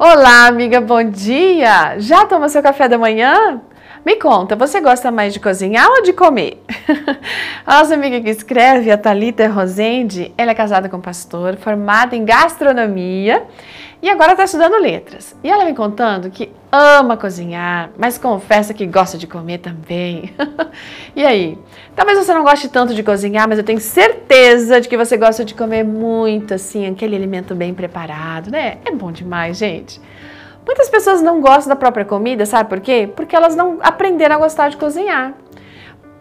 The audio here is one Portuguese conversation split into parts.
Olá, amiga, bom dia! Já tomou seu café da manhã? Me conta, você gosta mais de cozinhar ou de comer? A nossa amiga que escreve, a Thalita Rosende, ela é casada com um pastor, formada em gastronomia e agora está estudando letras. E ela vem contando que ama cozinhar, mas confessa que gosta de comer também. e aí? Talvez você não goste tanto de cozinhar, mas eu tenho certeza de que você gosta de comer muito, assim, aquele alimento bem preparado, né? É bom demais, gente. Muitas pessoas não gostam da própria comida, sabe por quê? Porque elas não aprenderam a gostar de cozinhar.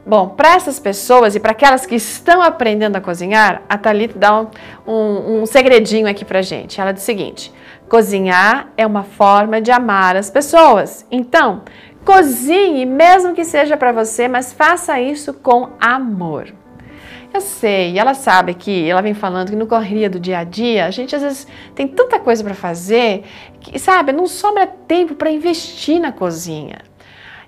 Bom, para essas pessoas e para aquelas que estão aprendendo a cozinhar, a Thalita dá um, um, um segredinho aqui para gente. Ela diz o seguinte: cozinhar é uma forma de amar as pessoas. Então, cozinhe, mesmo que seja para você, mas faça isso com amor. Eu sei, ela sabe que ela vem falando que no correria do dia a dia, a gente às vezes tem tanta coisa para fazer que, sabe, não sobra tempo para investir na cozinha.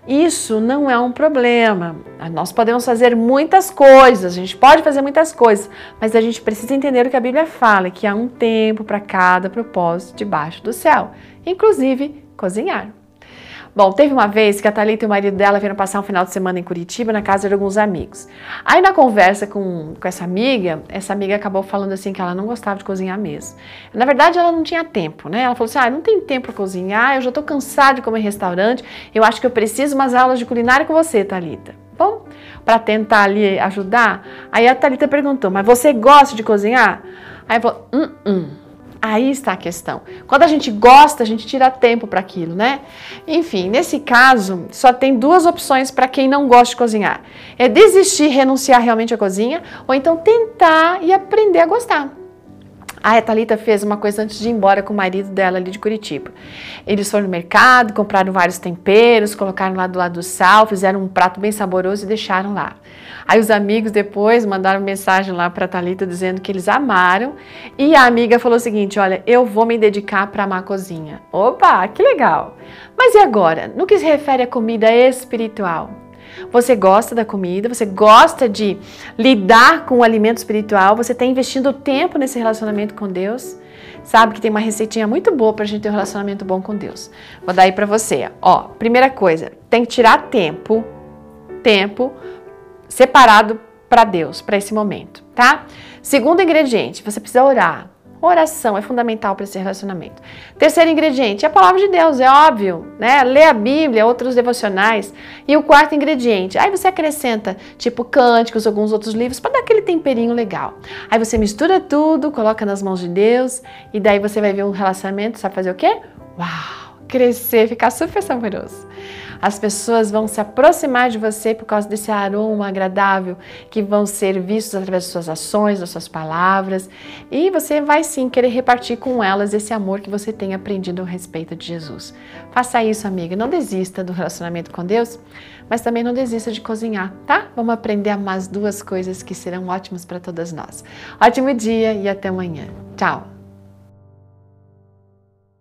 Isso não é um problema. Nós podemos fazer muitas coisas, a gente pode fazer muitas coisas, mas a gente precisa entender o que a Bíblia fala, que há um tempo para cada propósito debaixo do céu, inclusive cozinhar. Bom, teve uma vez que a Thalita e o marido dela vieram passar um final de semana em Curitiba, na casa de alguns amigos. Aí na conversa com, com essa amiga, essa amiga acabou falando assim que ela não gostava de cozinhar mesmo. Na verdade, ela não tinha tempo, né? Ela falou assim: ah, não tem tempo para cozinhar, eu já tô cansada de comer em restaurante, eu acho que eu preciso umas aulas de culinária com você, Thalita. Bom, para tentar ali ajudar, aí a Thalita perguntou: mas você gosta de cozinhar? Aí falou: hum, hum. Aí está a questão. Quando a gente gosta, a gente tira tempo para aquilo, né? Enfim, nesse caso, só tem duas opções para quem não gosta de cozinhar: é desistir, renunciar realmente à cozinha, ou então tentar e aprender a gostar. A Thalita fez uma coisa antes de ir embora com o marido dela ali de Curitiba. Eles foram no mercado, compraram vários temperos, colocaram lá do lado do sal, fizeram um prato bem saboroso e deixaram lá. Aí os amigos depois mandaram mensagem lá para Thalita dizendo que eles amaram e a amiga falou o seguinte: "Olha, eu vou me dedicar para amar a cozinha". Opa, que legal. Mas e agora? No que se refere à comida espiritual? Você gosta da comida, você gosta de lidar com o alimento espiritual, você está investindo tempo nesse relacionamento com Deus. Sabe que tem uma receitinha muito boa para a gente ter um relacionamento bom com Deus. Vou dar aí para você. Ó, primeira coisa, tem que tirar tempo, tempo separado para Deus, para esse momento, tá? Segundo ingrediente, você precisa orar. Oração é fundamental para esse relacionamento. Terceiro ingrediente é a palavra de Deus, é óbvio, né? Ler a Bíblia, outros devocionais. E o quarto ingrediente, aí você acrescenta, tipo cânticos, alguns outros livros, para dar aquele temperinho legal. Aí você mistura tudo, coloca nas mãos de Deus, e daí você vai ver um relacionamento, sabe fazer o quê? Uau! Crescer, ficar super saboroso. As pessoas vão se aproximar de você por causa desse aroma agradável que vão ser vistos através das suas ações, das suas palavras, e você vai sim querer repartir com elas esse amor que você tem aprendido a respeito de Jesus. Faça isso, amiga. Não desista do relacionamento com Deus, mas também não desista de cozinhar, tá? Vamos aprender as duas coisas que serão ótimas para todas nós. Ótimo dia e até amanhã. Tchau!